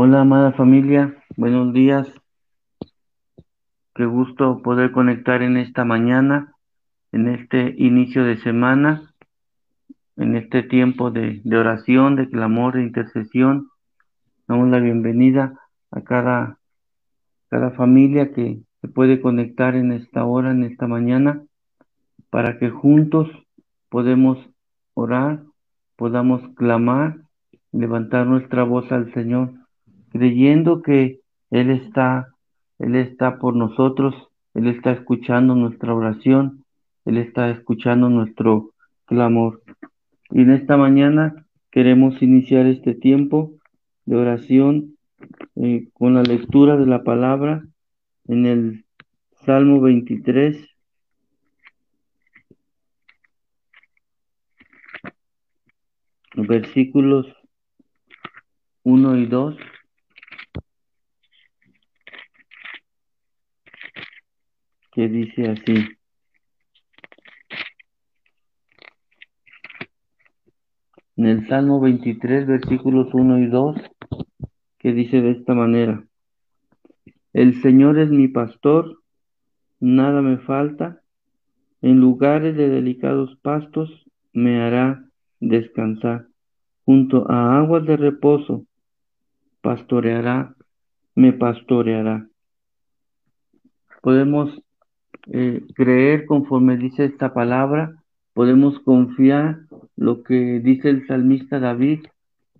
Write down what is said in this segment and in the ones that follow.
Hola, amada familia, buenos días. Qué gusto poder conectar en esta mañana, en este inicio de semana, en este tiempo de, oración, de clamor, de intercesión. Damos la bienvenida a cada, cada familia que se puede conectar en esta hora, en esta mañana, para que juntos podemos orar, podamos clamar, levantar nuestra voz al Señor creyendo que Él está, Él está por nosotros, Él está escuchando nuestra oración, Él está escuchando nuestro clamor. Y en esta mañana queremos iniciar este tiempo de oración eh, con la lectura de la palabra en el Salmo 23. Versículos 1 y 2. Que dice así. En el Salmo 23, versículos 1 y 2, que dice de esta manera, El Señor es mi pastor, nada me falta, en lugares de delicados pastos me hará descansar, junto a aguas de reposo pastoreará, me pastoreará. Podemos eh, creer conforme dice esta palabra, podemos confiar lo que dice el salmista David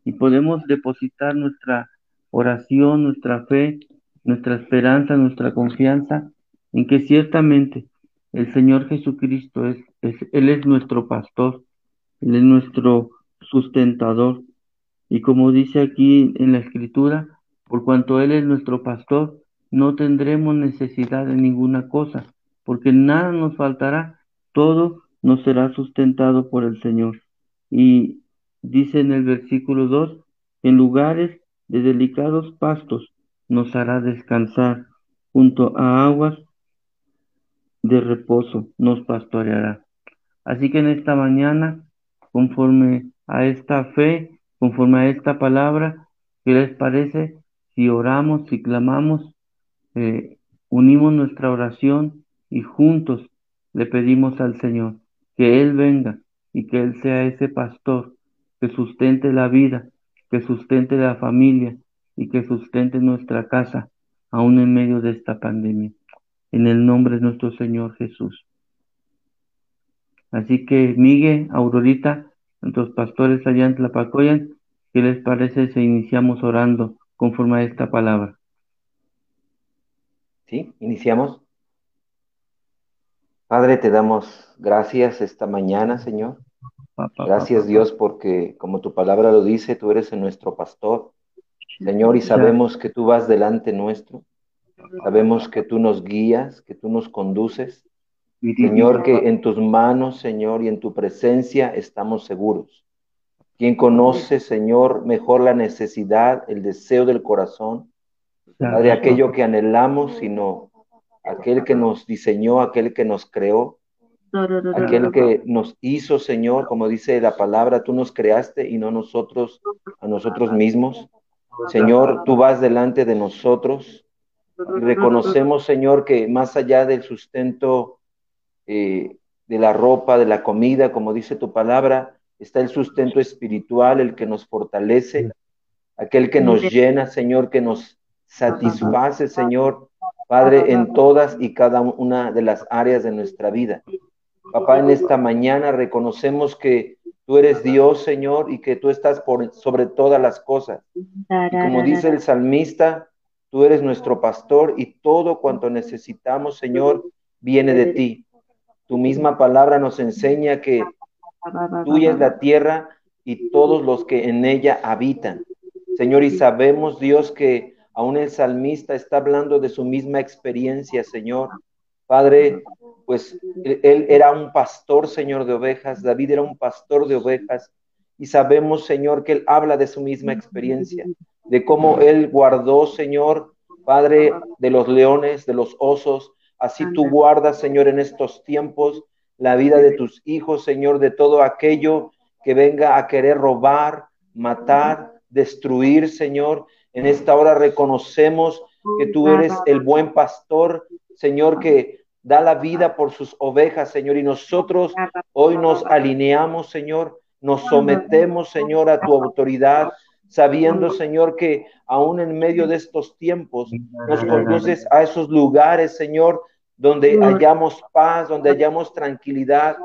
y podemos depositar nuestra oración, nuestra fe, nuestra esperanza, nuestra confianza en que ciertamente el Señor Jesucristo es, es, Él es nuestro pastor, Él es nuestro sustentador. Y como dice aquí en la escritura, por cuanto Él es nuestro pastor, no tendremos necesidad de ninguna cosa porque nada nos faltará, todo nos será sustentado por el Señor. Y dice en el versículo 2, en lugares de delicados pastos nos hará descansar, junto a aguas de reposo nos pastoreará. Así que en esta mañana, conforme a esta fe, conforme a esta palabra, ¿qué les parece si oramos, si clamamos, eh, unimos nuestra oración y juntos le pedimos al Señor que Él venga y que Él sea ese pastor que sustente la vida, que sustente la familia y que sustente nuestra casa, aún en medio de esta pandemia. En el nombre de nuestro Señor Jesús. Así que, Miguel, Aurorita, nuestros pastores allá en Tlapacoyan, ¿qué les parece si iniciamos orando conforme a esta palabra? Sí, iniciamos. Padre, te damos gracias esta mañana, Señor. Gracias Dios porque, como tu palabra lo dice, tú eres nuestro pastor, Señor, y sabemos que tú vas delante nuestro. Sabemos que tú nos guías, que tú nos conduces. Señor, que en tus manos, Señor, y en tu presencia estamos seguros. Quien conoce, Señor, mejor la necesidad, el deseo del corazón, Padre, aquello que anhelamos, sino aquel que nos diseñó, aquel que nos creó, aquel que nos hizo, Señor, como dice la palabra, tú nos creaste y no nosotros a nosotros mismos. Señor, tú vas delante de nosotros y reconocemos, Señor, que más allá del sustento eh, de la ropa, de la comida, como dice tu palabra, está el sustento espiritual, el que nos fortalece, aquel que nos llena, Señor, que nos satisface, Señor, Padre, en todas y cada una de las áreas de nuestra vida. Papá, en esta mañana reconocemos que tú eres Dios, Señor, y que tú estás por sobre todas las cosas. como dice el salmista, tú eres nuestro pastor y todo cuanto necesitamos, Señor, viene de ti. Tu misma palabra nos enseña que tuya es la tierra y todos los que en ella habitan. Señor, y sabemos, Dios, que Aún el salmista está hablando de su misma experiencia, Señor. Padre, pues él era un pastor, Señor, de ovejas. David era un pastor de ovejas. Y sabemos, Señor, que él habla de su misma experiencia, de cómo él guardó, Señor, Padre, de los leones, de los osos. Así tú guardas, Señor, en estos tiempos la vida de tus hijos, Señor, de todo aquello que venga a querer robar, matar, destruir, Señor En esta hora reconocemos que tú eres el buen pastor, Señor, que da la vida por sus ovejas, Señor, y nosotros hoy nos alineamos, Señor, nos sometemos, Señor, a tu autoridad, sabiendo, Señor, que aún en medio de estos tiempos nos conduces a esos lugares, Señor, donde hallamos paz, donde hallamos tranquilidad.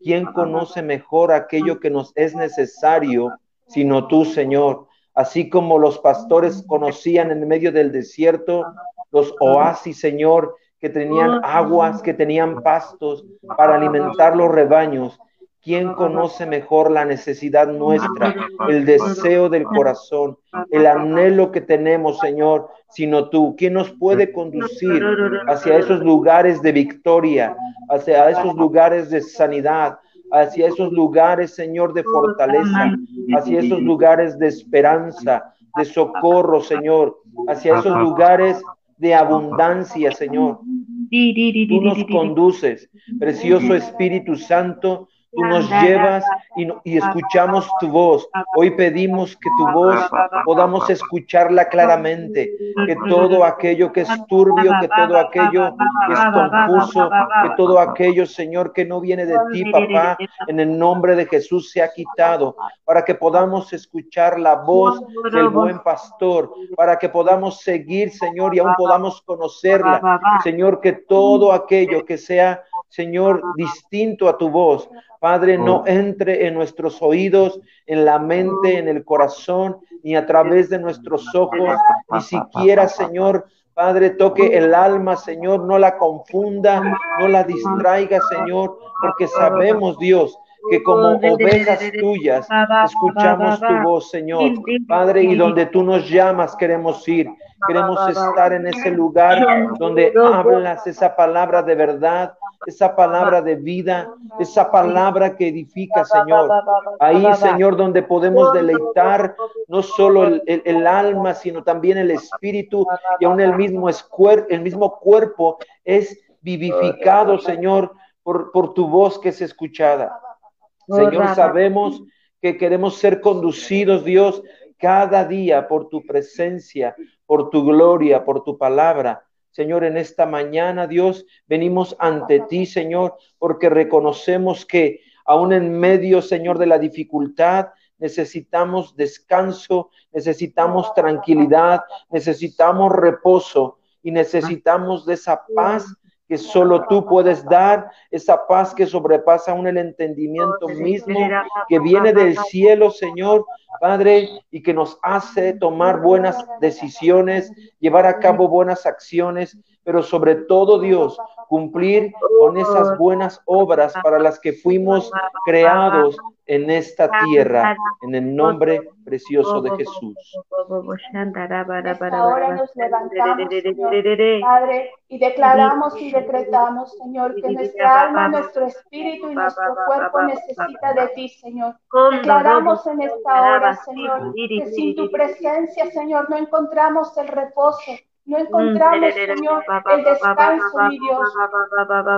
¿Quién conoce mejor aquello que nos es necesario sino tú, Señor? Así como los pastores conocían en medio del desierto los oasis, Señor, que tenían aguas, que tenían pastos para alimentar los rebaños. ¿Quién conoce mejor la necesidad nuestra, el deseo del corazón, el anhelo que tenemos, Señor, sino tú? ¿Quién nos puede conducir hacia esos lugares de victoria, hacia esos lugares de sanidad, hacia esos lugares, Señor, de fortaleza, hacia esos lugares de esperanza, de socorro, Señor, hacia esos lugares de abundancia, Señor. Tú nos conduces, precioso Espíritu Santo, tú nos llevas y, escuchamos tu voz. Hoy pedimos que tu voz podamos escucharla claramente, que todo aquello que es turbio, que todo aquello que es confuso, que todo aquello, Señor, que no viene de ti, papá, en el nombre de Jesús se ha quitado, para que podamos escuchar la voz del buen pastor, para que podamos seguir, Señor, y aún podamos conocerla. Señor, que todo aquello que sea Señor, distinto a tu voz. Padre, no oh. entre en nuestros oídos, en la mente, en el corazón, ni a través de nuestros ojos, ni siquiera, Señor, Padre, toque el alma, Señor, no la confunda, no la distraiga, Señor, porque sabemos, Dios, que como ovejas tuyas escuchamos tu voz, Señor. Padre, y donde tú nos llamas queremos ir. Queremos estar en ese lugar donde hablas esa palabra de verdad, esa palabra de vida, esa palabra que edifica, Señor. Ahí, Señor, donde podemos deleitar no solo el, alma, sino también el espíritu y aún el mismo, el mismo cuerpo es vivificado, Señor, por, por tu voz que es escuchada. Señor, sabemos que queremos ser conducidos, Dios, cada día por tu presencia, por tu gloria, por tu palabra. Señor, en esta mañana, Dios, venimos ante ti, Señor, porque reconocemos que aún en medio, Señor, de la dificultad, necesitamos descanso, necesitamos tranquilidad, necesitamos reposo y necesitamos de esa paz que solo tú puedes dar, esa paz que sobrepasa aún el entendimiento mismo, que viene del cielo, Señor, Padre, y que nos hace tomar buenas decisiones, llevar a cabo buenas acciones, pero sobre todo, Dios, cumplir con esas buenas obras para las que fuimos creados en esta tierra, en el nombre precioso de Jesús. Ahora nos levantamos, Padre, y declaramos y decretamos, Señor, que nuestra alma, nuestro espíritu y nuestro cuerpo necesita de ti, Señor. Declaramos en esta hora, Señor, que sin tu presencia, Señor, no encontramos el reposo, no encontramos, Señor, el descanso, mi Dios.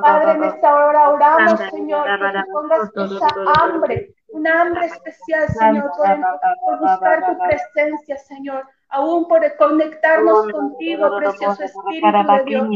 Padre, en esta hora oramos, Señor, que pongas esa hambre una hambre especial, Señor, por, buscar tu presencia, Señor aún por conectarnos contigo, precioso Espíritu de Dios.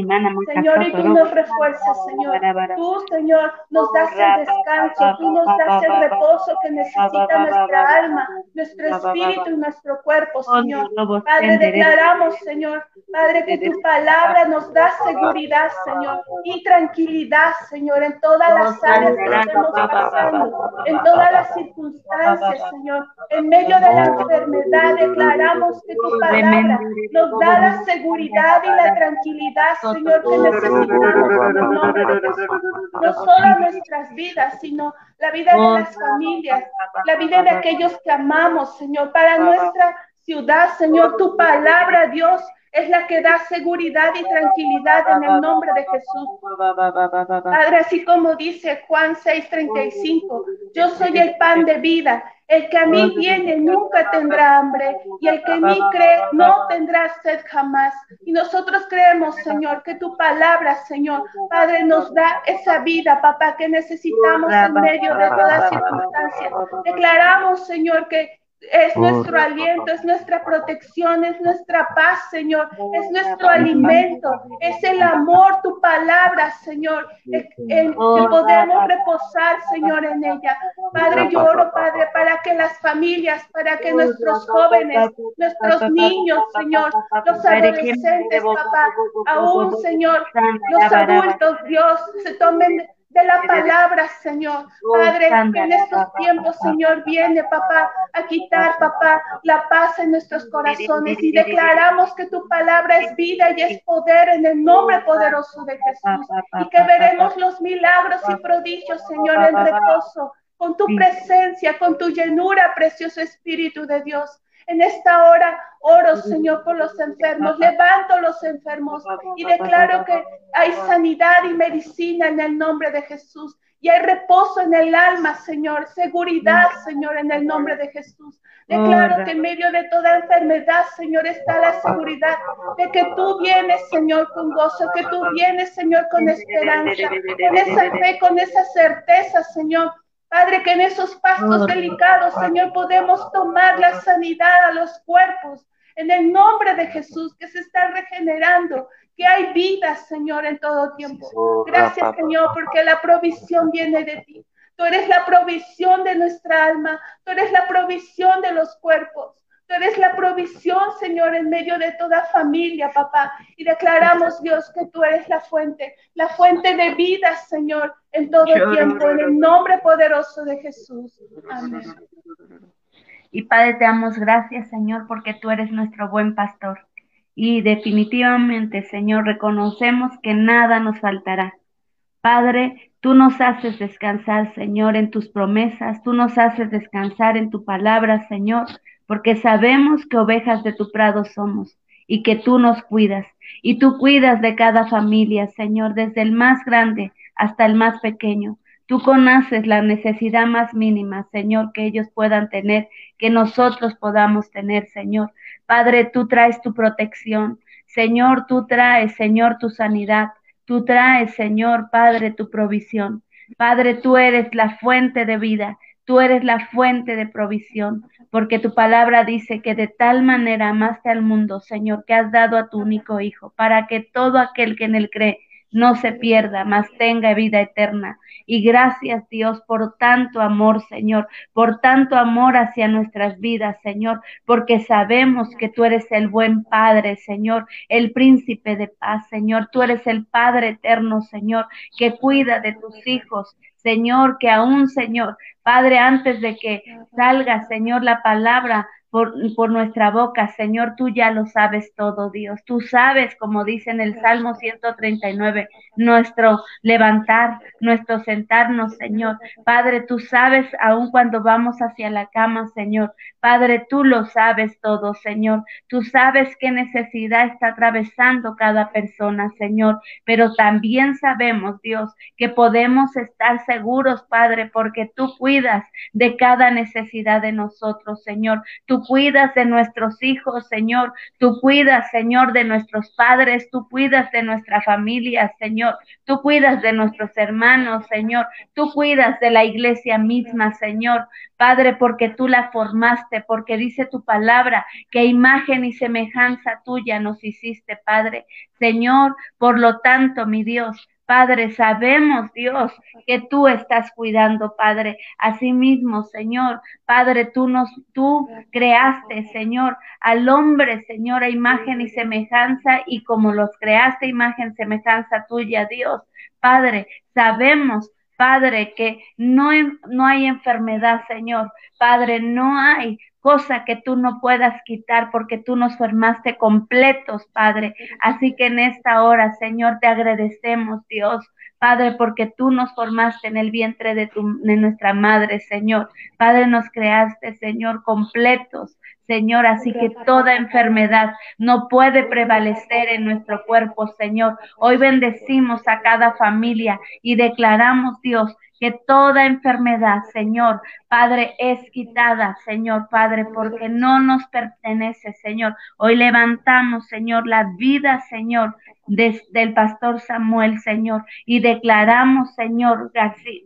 Señor, y tú nos refuerzas, Señor. Tú, Señor, nos das el descanso, tú nos das el reposo que necesita nuestra alma, nuestro espíritu y nuestro cuerpo, Señor. Padre, declaramos, Señor, Padre, que tu palabra nos da seguridad, Señor, y tranquilidad, Señor, en todas las áreas que estamos pasando, en todas las circunstancias, Señor. En medio de la enfermedad declaramos que tu palabra nos da la seguridad y la tranquilidad, Señor, que necesitamos No solo nuestras vidas, sino la vida de las familias, la vida de aquellos que amamos, Señor, para nuestra ciudad, Señor, tu palabra, Dios, es la que da seguridad y tranquilidad en el nombre de Jesús. Padre, así como dice Juan 6:35, yo soy el pan de vida. El que a mí viene nunca tendrá hambre y el que en mí cree no tendrá sed jamás. Y nosotros creemos, Señor, que tu palabra, Señor, Padre, nos da esa vida, papá, que necesitamos en medio de toda circunstancia. Declaramos, Señor, que es nuestro aliento, es nuestra protección, es nuestra paz, Señor, es nuestro alimento, es el amor, tu palabra, Señor, en que podemos reposar, Señor, en ella. Padre, yo oro, Padre, para que las familias, para que nuestros jóvenes, nuestros niños, Señor, los adolescentes, papá, aún, Señor, los adultos, Dios, se tomen de la palabra, Señor. Padre, en estos tiempos, Señor, viene, papá, a quitar, papá, la paz en nuestros corazones y declaramos que tu palabra es vida y es poder en el nombre poderoso de Jesús. y que veremos los milagros y prodigios, Señor, en reposo, con tu presencia, con tu llenura, precioso Espíritu de Dios. En esta hora oro, Señor, por los enfermos, levanto los enfermos y declaro que hay sanidad y medicina en el nombre de Jesús. Y hay reposo en el alma, Señor, seguridad, Señor, en el nombre de Jesús. Declaro que en medio de toda enfermedad, Señor, está la seguridad de que tú vienes, Señor, con gozo, que tú vienes, Señor, con esperanza, con esa fe, con esa certeza, Señor, Padre, que en esos pastos delicados, Señor, podemos tomar la sanidad a los cuerpos. En el nombre de Jesús, que se está regenerando, que hay vida, Señor, en todo tiempo. Gracias, Señor, porque la provisión viene de ti. Tú eres la provisión de nuestra alma. Tú eres la provisión de los cuerpos. Tú eres la provisión, Señor, en medio de toda familia, papá. Y declaramos, Dios, que tú eres la fuente, la fuente de vida, Señor, en todo tiempo, en el nombre poderoso de Jesús. Amén. Y Padre, te damos gracias, Señor, porque tú eres nuestro buen pastor. Y definitivamente, Señor, reconocemos que nada nos faltará. Padre, tú nos haces descansar, Señor, en tus promesas, tú nos haces descansar en tu palabra, Señor porque sabemos que ovejas de tu prado somos y que tú nos cuidas. Y tú cuidas de cada familia, Señor, desde el más grande hasta el más pequeño. Tú conoces la necesidad más mínima, Señor, que ellos puedan tener, que nosotros podamos tener, Señor. Padre, tú traes tu protección. Señor, tú traes, Señor, tu sanidad. Tú traes, Señor, Padre, tu provisión. Padre, tú eres la fuente de vida. Tú eres la fuente de provisión, porque tu palabra dice que de tal manera amaste al mundo, Señor, que has dado a tu único Hijo, para que todo aquel que en él cree no se pierda, mas tenga vida eterna. Y gracias Dios por tanto amor, Señor, por tanto amor hacia nuestras vidas, Señor, porque sabemos que tú eres el buen Padre, Señor, el príncipe de paz, Señor, tú eres el Padre eterno, Señor, que cuida de tus hijos, Señor, que aún, Señor, Padre, antes de que salga, Señor, la palabra por, por, nuestra boca. Señor, tú ya lo sabes todo, Dios. Tú sabes, como dice en el Salmo 139, nuestro levantar, nuestro sentarnos, Señor. Padre, tú sabes aun cuando vamos hacia la cama, Señor. Padre, tú lo sabes todo, Señor. Tú sabes qué necesidad está atravesando cada persona, Señor. Pero también sabemos, Dios, que podemos estar seguros, Padre, porque tú cuidas de cada necesidad de nosotros, Señor. Tú cuidas de nuestros hijos, Señor. Tú cuidas, Señor, de nuestros padres. Tú cuidas de nuestra familia, Señor. Tú cuidas de nuestros hermanos, Señor. Tú cuidas de la iglesia misma, Señor. Padre, porque tú la formaste, porque dice tu palabra que imagen y semejanza tuya nos hiciste, Padre. Señor, por lo tanto, mi Dios, Padre, sabemos, Dios, que tú estás cuidando, Padre. Asimismo, Señor, Padre, tú nos, tú creaste, Señor, al hombre, Señor, a imagen y semejanza, y como los creaste, imagen, semejanza tuya, Dios. Padre, sabemos, Padre, que no, no hay enfermedad, Señor. Padre, no hay cosa que tú no puedas quitar porque tú nos formaste completos, Padre. Así que en esta hora, Señor, te agradecemos, Dios. Padre, porque tú nos formaste en el vientre de, tu, de nuestra madre, Señor. Padre, nos creaste, Señor, completos. Señor, así que toda enfermedad no puede prevalecer en nuestro cuerpo, Señor. Hoy bendecimos a cada familia y declaramos, Dios, que toda enfermedad, Señor, Padre, es quitada, Señor, Padre, porque no nos pertenece, Señor. Hoy levantamos, Señor, la vida, Señor, del pastor Samuel, Señor, y declaramos, Señor,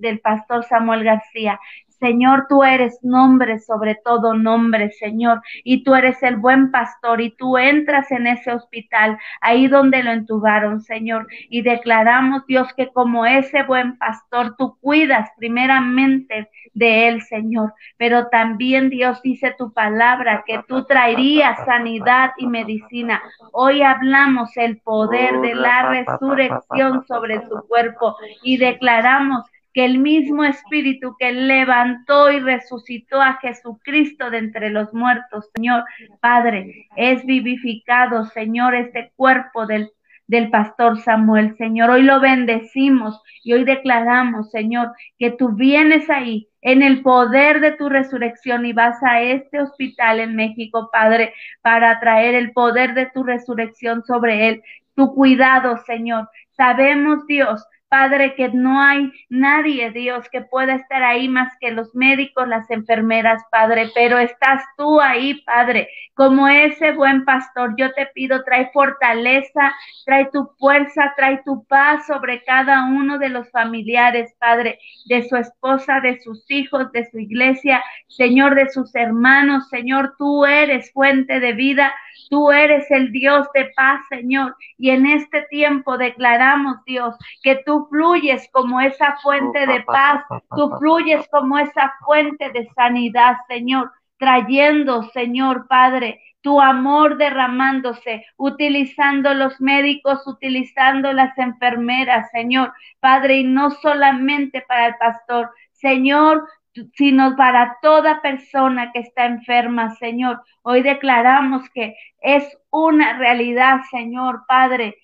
del pastor Samuel García, Señor, tú eres nombre sobre todo nombre, Señor, y tú eres el buen pastor y tú entras en ese hospital, ahí donde lo entubaron, Señor, y declaramos, Dios, que como ese buen pastor, tú cuidas primeramente de él, Señor, pero también Dios dice tu palabra que tú traerías sanidad y medicina. Hoy hablamos el poder de la resurrección sobre su cuerpo y declaramos que el mismo Espíritu que levantó y resucitó a Jesucristo de entre los muertos, Señor Padre, es vivificado, Señor, este cuerpo del del pastor Samuel, Señor. Hoy lo bendecimos y hoy declaramos, Señor, que tú vienes ahí en el poder de tu resurrección y vas a este hospital en México, Padre, para traer el poder de tu resurrección sobre él. Tu cuidado, Señor. Sabemos, Dios, Padre, que no hay nadie, Dios, que pueda estar ahí más que los médicos, las enfermeras, Padre, pero estás tú ahí, Padre, como ese buen pastor. Yo te pido, trae fortaleza, trae tu fuerza, trae tu paz sobre cada uno de los familiares, Padre, de su esposa, de sus hijos, de su iglesia, Señor, de sus hermanos, Señor, tú eres fuente de vida. Tú eres el Dios de paz, Señor. Y en este tiempo declaramos, Dios, que tú fluyes como esa fuente de paz, tú fluyes como esa fuente de sanidad, Señor, trayendo, Señor Padre, tu amor derramándose, utilizando los médicos, utilizando las enfermeras, Señor, Padre, y no solamente para el pastor, Señor, sino para toda persona que está enferma, Señor. Hoy declaramos que es una realidad, Señor Padre.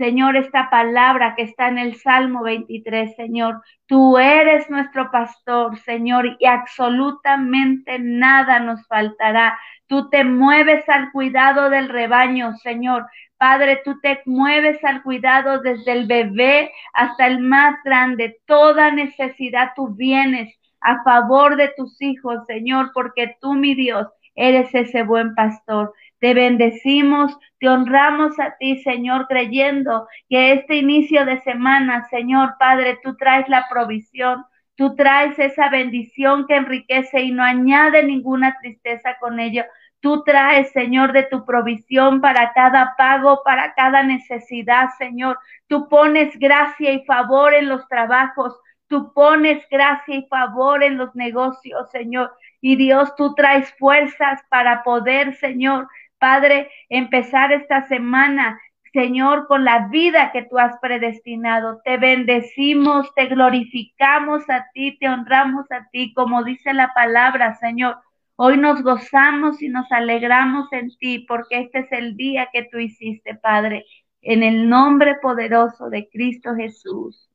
Señor, esta palabra que está en el Salmo 23, Señor, tú eres nuestro pastor, Señor, y absolutamente nada nos faltará. Tú te mueves al cuidado del rebaño, Señor. Padre, tú te mueves al cuidado desde el bebé hasta el más grande. Toda necesidad tú vienes a favor de tus hijos, Señor, porque tú, mi Dios, eres ese buen pastor. Te bendecimos, te honramos a ti, Señor, creyendo que este inicio de semana, Señor Padre, tú traes la provisión, tú traes esa bendición que enriquece y no añade ninguna tristeza con ello. Tú traes, Señor, de tu provisión para cada pago, para cada necesidad, Señor. Tú pones gracia y favor en los trabajos. Tú pones gracia y favor en los negocios, Señor. Y Dios, tú traes fuerzas para poder, Señor, Padre, empezar esta semana, Señor, con la vida que tú has predestinado. Te bendecimos, te glorificamos a ti, te honramos a ti, como dice la palabra, Señor. Hoy nos gozamos y nos alegramos en ti, porque este es el día que tú hiciste, Padre, en el nombre poderoso de Cristo Jesús.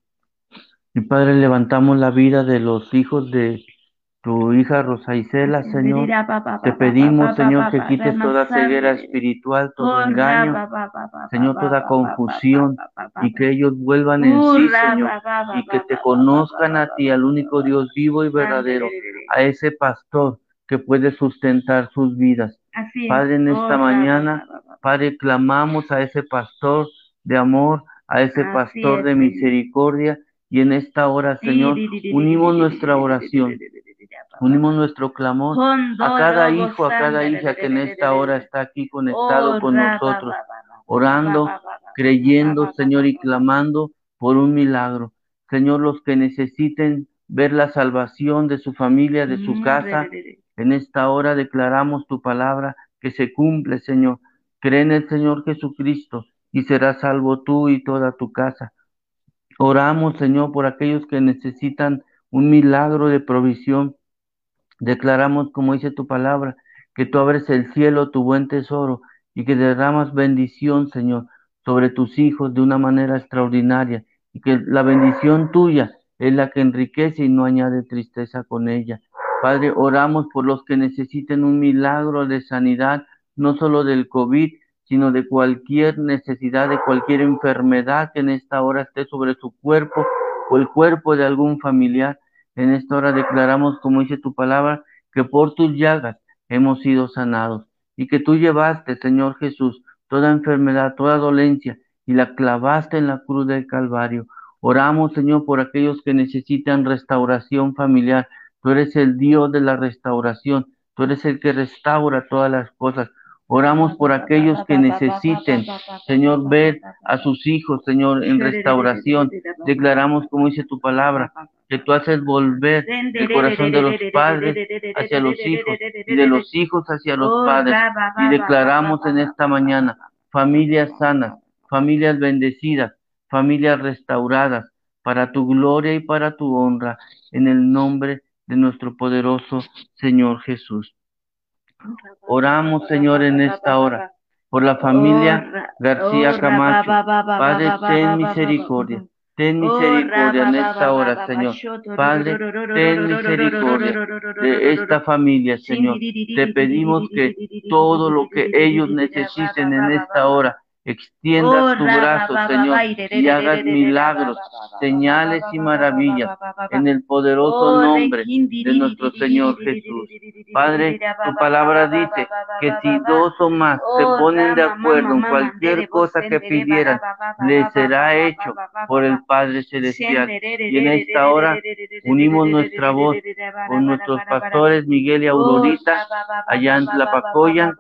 Mi Padre, levantamos la vida de los hijos de tu hija Rosa Isela, Señor. Te pedimos, Señor, que quites toda ceguera espiritual, todo engaño, Señor, toda confusión y que ellos vuelvan en sí, Señor, y que te conozcan a ti, al único Dios vivo y verdadero, a ese pastor que puede sustentar sus vidas. Padre, en esta mañana, Padre, clamamos a ese pastor de amor, a ese pastor de misericordia y en esta hora, Señor, unimos nuestra oración, unimos nuestro clamor a cada hijo, a cada hija que en esta hora está aquí conectado con nosotros, orando, creyendo, Señor, y clamando por un milagro. Señor, los que necesiten ver la salvación de su familia, de su casa, en esta hora declaramos tu palabra que se cumple, Señor. Cree en el Señor Jesucristo y serás salvo tú y toda tu casa. Oramos, Señor, por aquellos que necesitan un milagro de provisión. Declaramos, como dice tu palabra, que tú abres el cielo, tu buen tesoro, y que derramas bendición, Señor, sobre tus hijos de una manera extraordinaria, y que la bendición tuya es la que enriquece y no añade tristeza con ella. Padre, oramos por los que necesiten un milagro de sanidad, no solo del COVID, sino de cualquier necesidad, de cualquier enfermedad que en esta hora esté sobre su cuerpo o el cuerpo de algún familiar. En esta hora declaramos, como dice tu palabra, que por tus llagas hemos sido sanados y que tú llevaste, Señor Jesús, toda enfermedad, toda dolencia y la clavaste en la cruz del Calvario. Oramos, Señor, por aquellos que necesitan restauración familiar, Tú eres el Dios de la restauración. Tú eres el que restaura todas las cosas. Oramos por aquellos que necesiten, Señor, ver a sus hijos, Señor, en restauración. Declaramos, como dice tu palabra, que tú haces volver el corazón de los padres hacia los hijos y de los hijos hacia los padres. Y declaramos en esta mañana familias sanas, familias bendecidas, familias restauradas para tu gloria y para tu honra, en el nombre de nuestro poderoso Señor Jesús. Oramos, Señor, en esta hora por la familia García Camacho. Padre, ten misericordia. Ten misericordia en esta hora, Señor. Padre, ten misericordia de esta familia, Señor. Te pedimos que todo lo que ellos necesiten en esta hora, Extienda tu brazo, Señor, y hagas milagros, señales y maravillas en el poderoso nombre de nuestro Señor Jesús. Padre, tu palabra dice que si dos o más se ponen de acuerdo en cualquier cosa que pidieran, le será hecho por el Padre Celestial. Y en esta hora unimos nuestra voz con nuestros pastores Miguel y Aurorita allá en Tlapacoyan,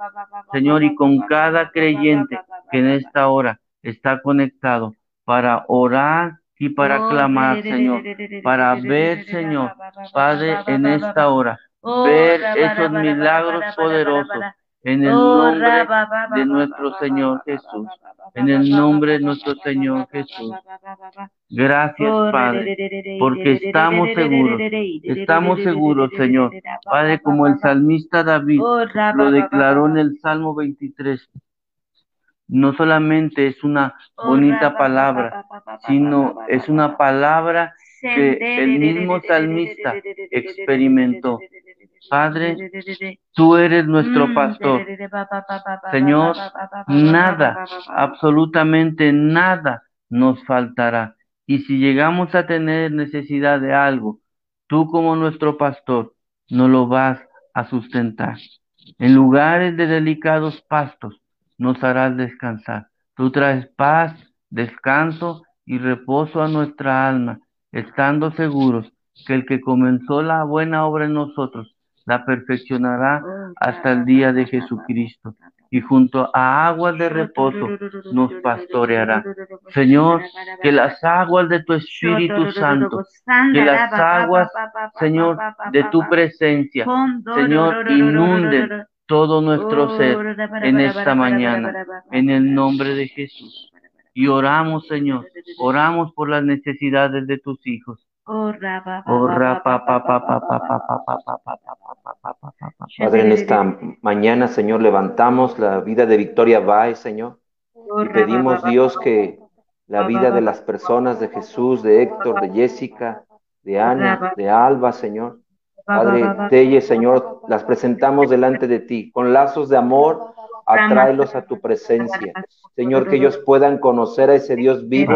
Señor, y con cada creyente que en esta hora está conectado para orar y para clamar, Señor, para ver, Señor, Padre, en esta hora, ver esos milagros poderosos en el nombre de nuestro Señor Jesús, en el nombre de nuestro Señor Jesús. Gracias, Padre, porque estamos seguros, estamos seguros, Señor. Padre, como el salmista David lo declaró en el Salmo 23, no solamente es una bonita palabra, sino es una palabra que el mismo salmista experimentó. Padre, tú eres nuestro pastor. Señor, nada, absolutamente nada nos faltará. Y si llegamos a tener necesidad de algo, tú como nuestro pastor, no lo vas a sustentar. En lugares de delicados pastos, nos harás descansar. Tú traes paz, descanso y reposo a nuestra alma, estando seguros que el que comenzó la buena obra en nosotros la perfeccionará hasta el día de Jesucristo y junto a aguas de reposo nos pastoreará. Señor, que las aguas de tu Espíritu Santo, que las aguas, Señor, de tu presencia, Señor, inunden todo nuestro oh, ser en esta mañana, en el nombre de Jesús. Y oramos, Señor, oramos por las necesidades de tus hijos. Padre, en esta mañana, Señor, levantamos la vida de Victoria Baez, Señor, y pedimos, Dios, que la vida de las personas de Jesús, de Héctor, de Jessica, de Ana, de Alba, Señor, Padre Telle, Señor, las presentamos delante de ti. Con lazos de amor, atráelos a tu presencia. Señor, que ellos puedan conocer a ese Dios vivo,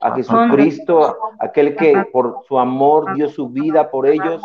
a Jesucristo, aquel que por su amor dio su vida por ellos,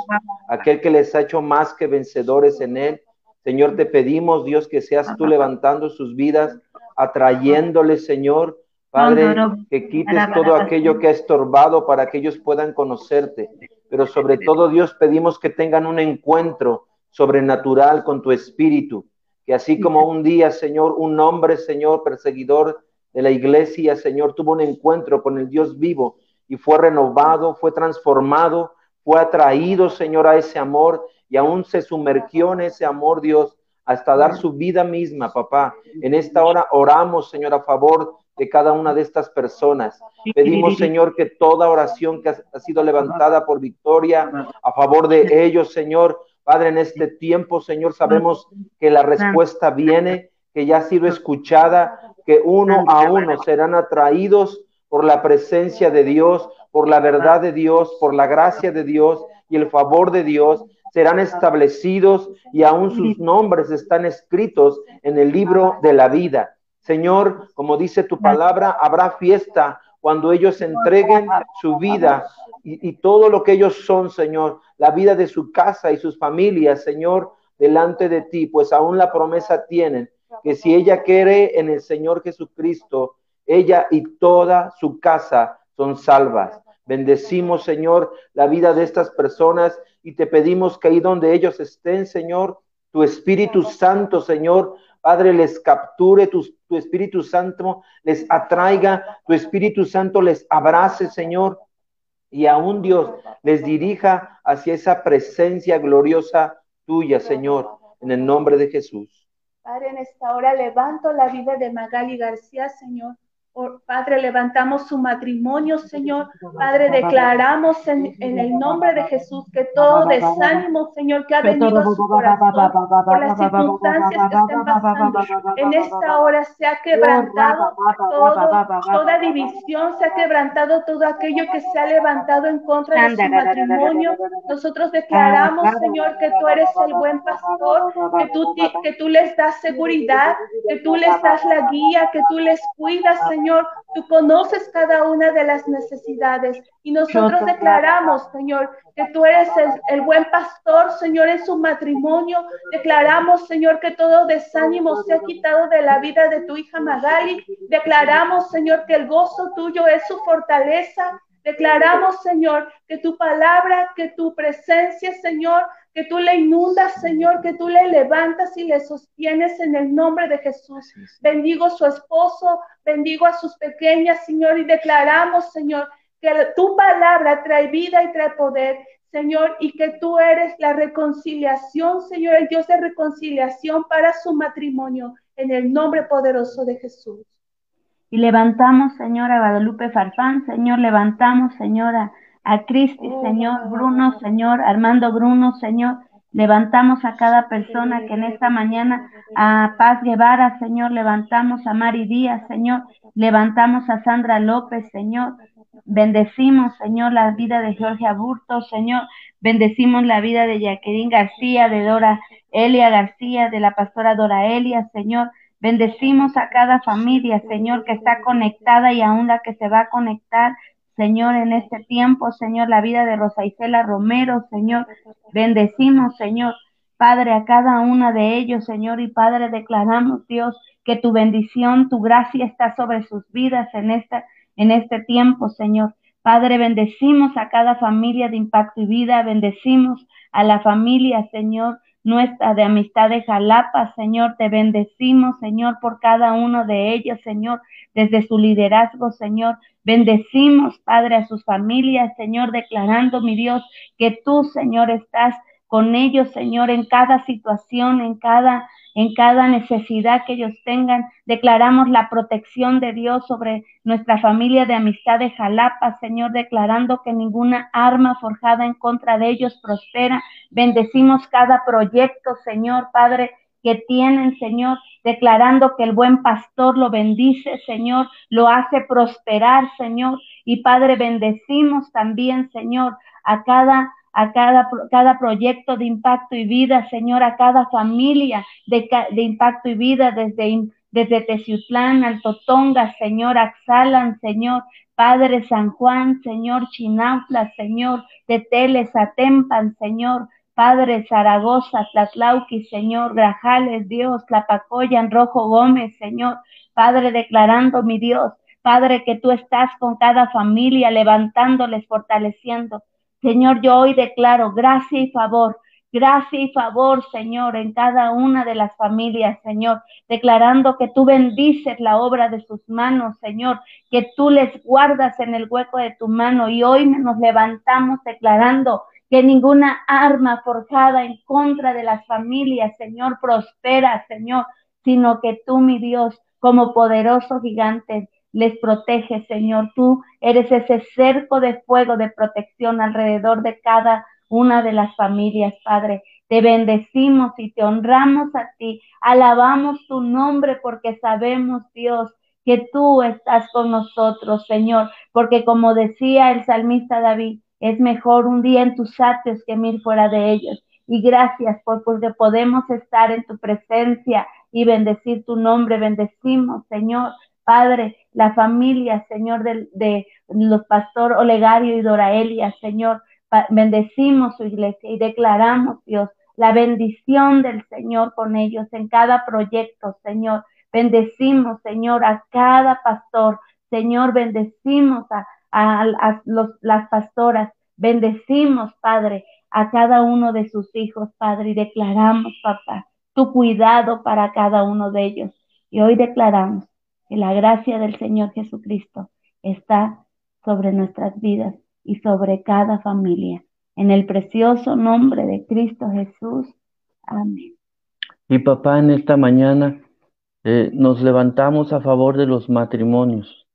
aquel que les ha hecho más que vencedores en Él. Señor, te pedimos, Dios, que seas tú levantando sus vidas, atrayéndoles, Señor, Padre, que quites todo aquello que ha estorbado para que ellos puedan conocerte. Pero sobre todo, Dios, pedimos que tengan un encuentro sobrenatural con tu espíritu. Que así como un día, Señor, un hombre, Señor, perseguidor de la iglesia, Señor, tuvo un encuentro con el Dios vivo y fue renovado, fue transformado, fue atraído, Señor, a ese amor y aún se sumergió en ese amor, Dios, hasta dar su vida misma, papá. En esta hora oramos, Señor, a favor de cada una de estas personas. Pedimos, Señor, que toda oración que ha sido levantada por Victoria a favor de ellos, Señor, Padre, en este tiempo, Señor, sabemos que la respuesta viene, que ya ha sido escuchada, que uno a uno serán atraídos por la presencia de Dios, por la verdad de Dios, por la gracia de Dios y el favor de Dios, serán establecidos y aún sus nombres están escritos en el libro de la vida. Señor, como dice tu palabra, habrá fiesta cuando ellos entreguen su vida y, todo lo que ellos son, Señor, la vida de su casa y sus familias, Señor, delante de ti, pues aún la promesa tienen que si ella quiere en el Señor Jesucristo, ella y toda su casa son salvas. Bendecimos, Señor, la vida de estas personas y te pedimos que ahí donde ellos estén, Señor, tu Espíritu Santo, Señor, Padre, les capture, tu, tu, Espíritu Santo les atraiga, tu Espíritu Santo les abrace, Señor, y aún Dios les dirija hacia esa presencia gloriosa tuya, Señor, en el nombre de Jesús. Padre, en esta hora levanto la vida de Magali García, Señor. Padre, levantamos su matrimonio, Señor. Padre, declaramos en, el nombre de Jesús que todo desánimo, Señor, que ha venido a su corazón por las circunstancias que estén pasando, en esta hora se ha quebrantado todo, toda división, se ha quebrantado todo aquello que se ha levantado en contra de su matrimonio. Nosotros declaramos, Señor, que tú eres el buen pastor, que tú, que tú les das seguridad, que tú les das la guía, que tú les cuidas, Señor Señor, tú conoces cada una de las necesidades y nosotros declaramos, Señor, que tú eres el, buen pastor, Señor, en su matrimonio. Declaramos, Señor, que todo desánimo se ha quitado de la vida de tu hija Magali. Declaramos, Señor, que el gozo tuyo es su fortaleza. Declaramos, Señor, que tu palabra, que tu presencia, Señor, que tú le inundas, Señor, que tú le levantas y le sostienes en el nombre de Jesús. Bendigo a su esposo, bendigo a sus pequeñas, Señor, y declaramos, Señor, que tu palabra trae vida y trae poder, Señor, y que tú eres la reconciliación, Señor, el Dios de reconciliación para su matrimonio, en el nombre poderoso de Jesús. Y levantamos, Señora Guadalupe Farfán, Señor, levantamos, Señora a Cristi, oh, Señor, Bruno, Señor, Armando Bruno, Señor. Levantamos a cada persona que en esta mañana, a Paz Guevara, Señor, levantamos a Mari Díaz, Señor, levantamos a Sandra López, Señor, bendecimos, Señor, la vida de Georgia Burto, Señor, bendecimos la vida de Jacqueline García, de Dora Elia García, de la pastora Dora Elia, Señor, bendecimos a cada familia, Señor, que está conectada y aún la que se va a conectar, Señor, en este tiempo, Señor, la vida de Rosa Isela Romero, Señor, bendecimos, Señor, Padre, a cada una de ellos, Señor, y Padre, declaramos, Dios, que tu bendición, tu gracia está sobre sus vidas en, esta, en este tiempo, Señor. Padre, bendecimos a cada familia de impacto y vida, bendecimos a la familia, Señor, nuestra de amistad de Jalapa, Señor, te bendecimos, Señor, por cada uno de ellos, Señor, desde su liderazgo, Señor. Bendecimos, Padre, a sus familias, Señor, declarando, mi Dios, que tú, Señor, estás con ellos, Señor, en cada situación, en cada en cada necesidad que ellos tengan. Declaramos la protección de Dios sobre nuestra familia de amistad de Jalapa, Señor, declarando que ninguna arma forjada en contra de ellos prospera. Bendecimos cada proyecto, Señor, Padre, que tienen, Señor, declarando que el buen pastor lo bendice, Señor, lo hace prosperar, Señor. Y Padre, bendecimos también, Señor, a cada a cada, cada proyecto de impacto y vida, Señor, a cada familia de, de impacto y vida desde, desde Teciutlán, Alto Tonga, Señor, Axalan, Señor, Padre San Juan, Señor, Chinautla, Señor, Teteles, Atempan, Señor, Padre Zaragoza, Tlatlauqui, Señor, Grajales, Dios, Tlapacoyan, Rojo Gómez, Señor, Padre, declarando, mi Dios, Padre, que tú estás con cada familia, levantándoles, fortaleciendo. Señor, yo hoy declaro gracia y favor, gracia y favor, Señor, en cada una de las familias, Señor, declarando que tú bendices la obra de sus manos, Señor, que tú les guardas en el hueco de tu mano y hoy nos levantamos declarando que ninguna arma forjada en contra de las familias, Señor, prospera, Señor, sino que tú, mi Dios, como poderoso gigante, les protege, Señor. Tú eres ese cerco de fuego de protección alrededor de cada una de las familias, Padre. Te bendecimos y te honramos a ti. Alabamos tu nombre porque sabemos, Dios, que tú estás con nosotros, Señor. Porque como decía el salmista David, es mejor un día en tus atrios que mil fuera de ellos. Y gracias por porque podemos estar en tu presencia y bendecir tu nombre. Bendecimos, Señor, Padre, la familia, Señor, de, los pastor Olegario y Doraelia, Señor, bendecimos su iglesia y declaramos, Dios, la bendición del Señor con ellos en cada proyecto, Señor. Bendecimos, Señor, a cada pastor. Señor, bendecimos a, las pastoras. Bendecimos, Padre, a cada uno de sus hijos, Padre, y declaramos, papá, tu cuidado para cada uno de ellos. Y hoy declaramos que la gracia del Señor Jesucristo está sobre nuestras vidas y sobre cada familia. En el precioso nombre de Cristo Jesús. Amén. Y papá, en esta mañana eh, nos levantamos a favor de los matrimonios.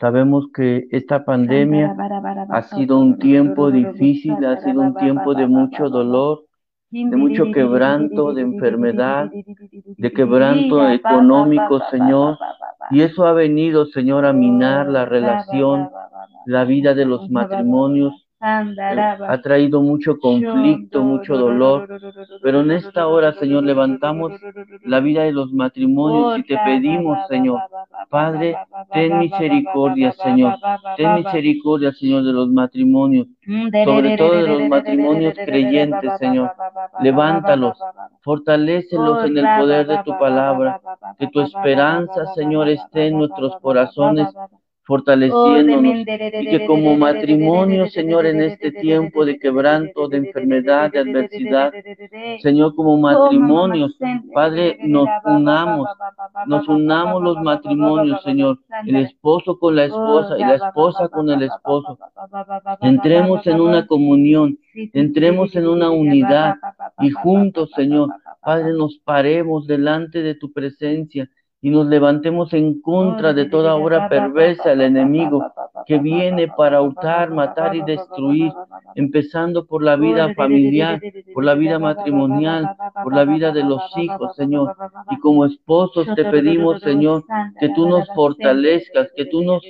Sabemos que esta pandemia ha sido un tiempo difícil, ha sido un tiempo de mucho dolor, de mucho quebranto, de enfermedad, de quebranto económico, Señor. Y eso ha venido, Señor, a minar la relación, la vida de los matrimonios ha traído mucho conflicto, mucho dolor, pero en esta hora, Señor, levantamos la vida de los matrimonios y te pedimos, Señor, Padre, ten misericordia, Señor, ten misericordia, Señor, de los matrimonios, sobre todo de los matrimonios creyentes, Señor, levántalos, fortalécelos en el poder de tu palabra, que tu esperanza, Señor, esté en nuestros corazones fortaleciéndonos y que como matrimonio, Señor, en este tiempo de quebranto, de enfermedad, de adversidad, Señor, como matrimonio, Padre, nos unamos, nos unamos los matrimonios, Señor, el esposo con la esposa y la esposa con el esposo. Entremos en una comunión, entremos en una unidad y juntos, Señor, Padre, nos paremos delante de tu presencia y nos levantemos en contra de toda obra perversa del enemigo que viene para hurtar, matar y destruir, empezando por la vida familiar, por la vida matrimonial, por la vida de los hijos, Señor. Y como esposos te pedimos, Señor, que tú nos fortalezcas, que tú nos,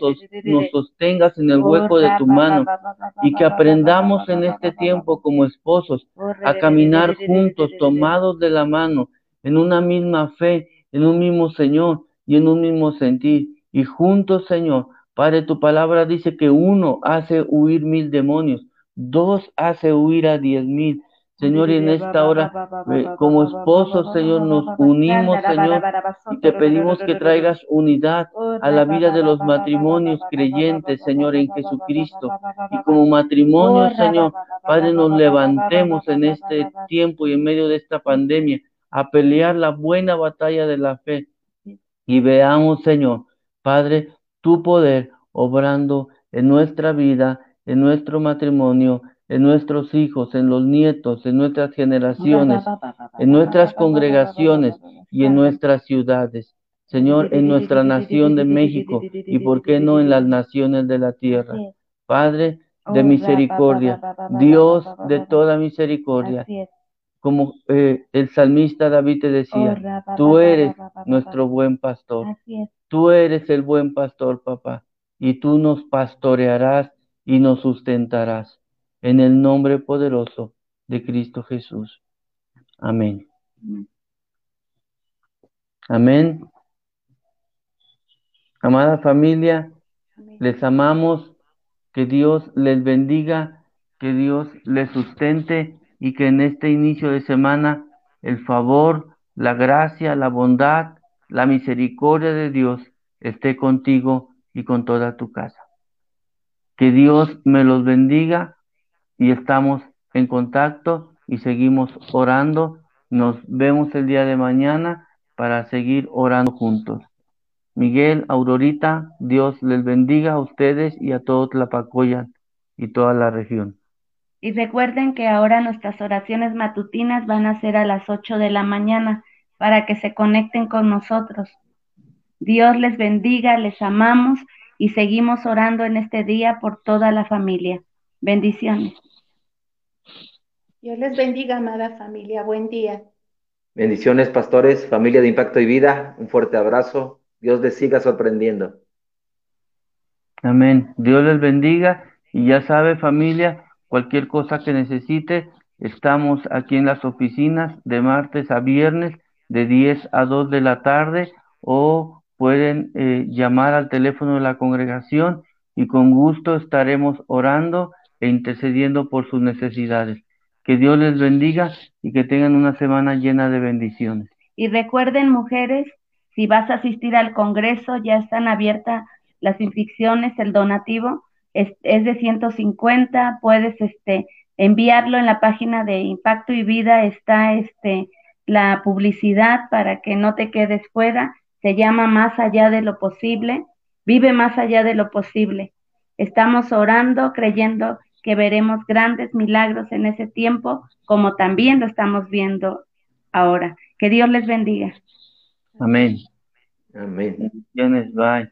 nos sostengas en el hueco de tu mano y que aprendamos en este tiempo como esposos a caminar juntos, tomados de la mano, en una misma fe en un mismo Señor y en un mismo sentir. Y juntos, Señor, Padre, tu palabra dice que uno hace huir mil demonios, dos hace huir a diez mil. Señor, y en esta hora, eh, como esposos, Señor, nos unimos, Señor, y te pedimos que traigas unidad a la vida de los matrimonios creyentes, Señor, en Jesucristo. Y como matrimonio, Señor, Padre, nos levantemos en este tiempo y en medio de esta pandemia a pelear la buena batalla de la fe. Y veamos, Señor, Padre, tu poder obrando en nuestra vida, en nuestro matrimonio, en nuestros hijos, en los nietos, en nuestras generaciones, en nuestras congregaciones y en nuestras ciudades. Señor, en nuestra nación de México y por qué no en las naciones de la tierra. Padre de misericordia, Dios de toda misericordia, como eh, el salmista David te decía, oh, tú eres nuestro buen pastor. Tú eres el buen pastor, papá, y tú nos pastorearás y nos sustentarás. En el nombre poderoso de Cristo Jesús. Amén. Amén. Amada familia, les amamos. Que Dios les bendiga, que Dios les sustente y que en este inicio de semana el favor, la gracia, la bondad, la misericordia de Dios esté contigo y con toda tu casa. Que Dios me los bendiga y estamos en contacto y seguimos orando. Nos vemos el día de mañana para seguir orando juntos. Miguel, Aurorita, Dios les bendiga a ustedes y a todos la Pacoya y toda la región. Y recuerden que ahora nuestras oraciones matutinas van a ser a las 8 de la mañana para que se conecten con nosotros. Dios les bendiga, les amamos y seguimos orando en este día por toda la familia. Bendiciones. Dios les bendiga, amada familia. Buen día. Bendiciones, pastores, familia de Impacto y Vida. Un fuerte abrazo. Dios les siga sorprendiendo. Amén. Dios les bendiga y ya sabe, familia, Cualquier cosa que necesite, estamos aquí en las oficinas de martes a viernes de 10 a 2 de la tarde o pueden eh, llamar al teléfono de la congregación y con gusto estaremos orando e intercediendo por sus necesidades. Que Dios les bendiga y que tengan una semana llena de bendiciones. Y recuerden, mujeres, si vas a asistir al Congreso, ya están abiertas las inscripciones, el donativo es, es de 150, puedes este, enviarlo en la página de Impacto y Vida, está este, la publicidad para que no te quedes fuera, se llama Más allá de lo posible, vive más allá de lo posible. Estamos orando, creyendo que veremos grandes milagros en ese tiempo, como también lo estamos viendo ahora. Que Dios les bendiga. Amén. Amén. Bendiciones, bye.